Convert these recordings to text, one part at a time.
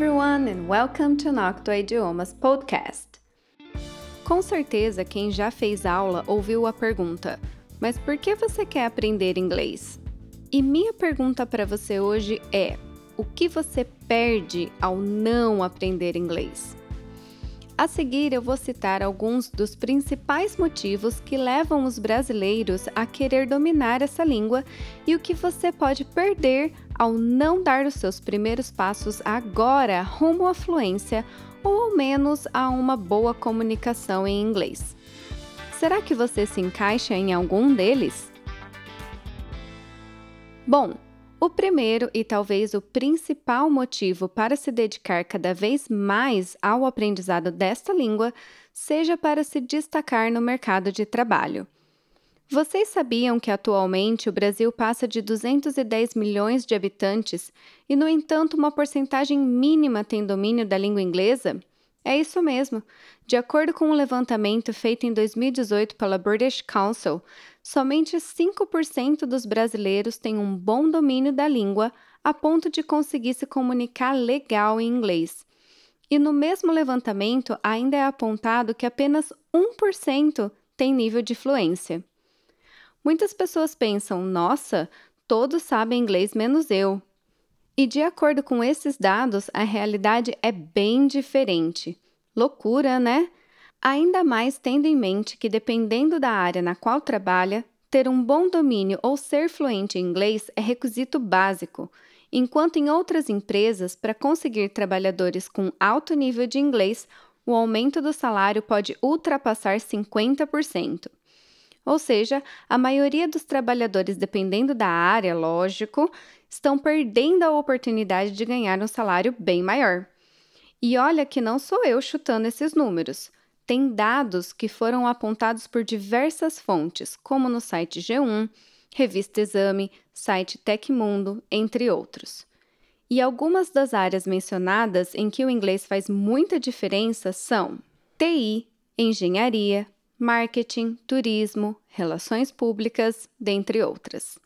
everyone and welcome to Nocto Idiomas podcast. Com certeza quem já fez aula ouviu a pergunta: "Mas por que você quer aprender inglês?" E minha pergunta para você hoje é: o que você perde ao não aprender inglês? A seguir, eu vou citar alguns dos principais motivos que levam os brasileiros a querer dominar essa língua e o que você pode perder ao não dar os seus primeiros passos agora rumo à fluência ou ao menos a uma boa comunicação em inglês. Será que você se encaixa em algum deles? Bom, o primeiro e talvez o principal motivo para se dedicar cada vez mais ao aprendizado desta língua seja para se destacar no mercado de trabalho. Vocês sabiam que atualmente o Brasil passa de 210 milhões de habitantes e, no entanto, uma porcentagem mínima tem domínio da língua inglesa? É isso mesmo. De acordo com um levantamento feito em 2018 pela British Council, somente 5% dos brasileiros têm um bom domínio da língua a ponto de conseguir se comunicar legal em inglês. E no mesmo levantamento, ainda é apontado que apenas 1% tem nível de fluência. Muitas pessoas pensam: nossa, todos sabem inglês menos eu. E de acordo com esses dados, a realidade é bem diferente. Loucura, né? Ainda mais tendo em mente que, dependendo da área na qual trabalha, ter um bom domínio ou ser fluente em inglês é requisito básico, enquanto em outras empresas, para conseguir trabalhadores com alto nível de inglês, o aumento do salário pode ultrapassar 50%. Ou seja, a maioria dos trabalhadores, dependendo da área, lógico, estão perdendo a oportunidade de ganhar um salário bem maior. E olha que não sou eu chutando esses números tem dados que foram apontados por diversas fontes, como no site G1, Revista Exame, site Tecmundo, entre outros. E algumas das áreas mencionadas em que o inglês faz muita diferença são TI, engenharia, marketing, turismo, relações públicas, dentre outras.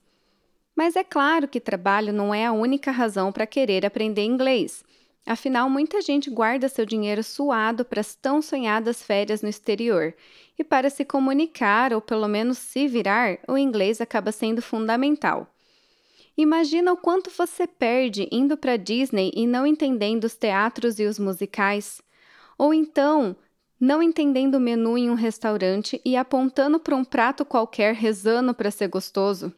Mas é claro que trabalho não é a única razão para querer aprender inglês. Afinal, muita gente guarda seu dinheiro suado para as tão sonhadas férias no exterior, e para se comunicar ou pelo menos se virar, o inglês acaba sendo fundamental. Imagina o quanto você perde indo para Disney e não entendendo os teatros e os musicais. Ou então, não entendendo o menu em um restaurante e apontando para um prato qualquer rezando para ser gostoso.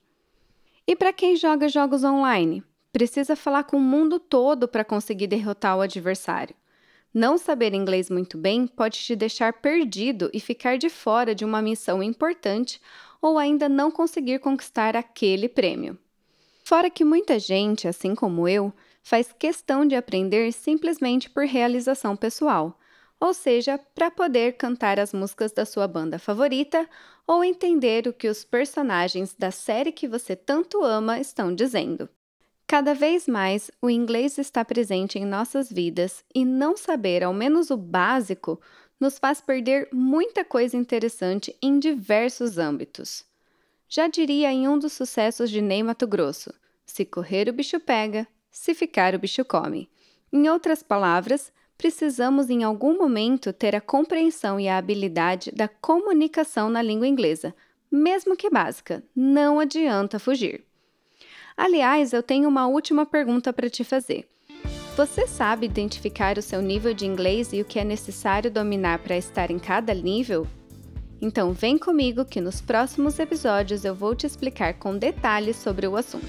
E para quem joga jogos online? Precisa falar com o mundo todo para conseguir derrotar o adversário. Não saber inglês muito bem pode te deixar perdido e ficar de fora de uma missão importante ou ainda não conseguir conquistar aquele prêmio. Fora que muita gente, assim como eu, faz questão de aprender simplesmente por realização pessoal, ou seja, para poder cantar as músicas da sua banda favorita ou entender o que os personagens da série que você tanto ama estão dizendo. Cada vez mais, o inglês está presente em nossas vidas e não saber ao menos o básico nos faz perder muita coisa interessante em diversos âmbitos. Já diria em um dos sucessos de Ney Mato Grosso: se correr o bicho pega, se ficar o bicho come. Em outras palavras, precisamos em algum momento ter a compreensão e a habilidade da comunicação na língua inglesa, mesmo que básica, não adianta fugir. Aliás, eu tenho uma última pergunta para te fazer. Você sabe identificar o seu nível de inglês e o que é necessário dominar para estar em cada nível? Então vem comigo que nos próximos episódios eu vou te explicar com detalhes sobre o assunto.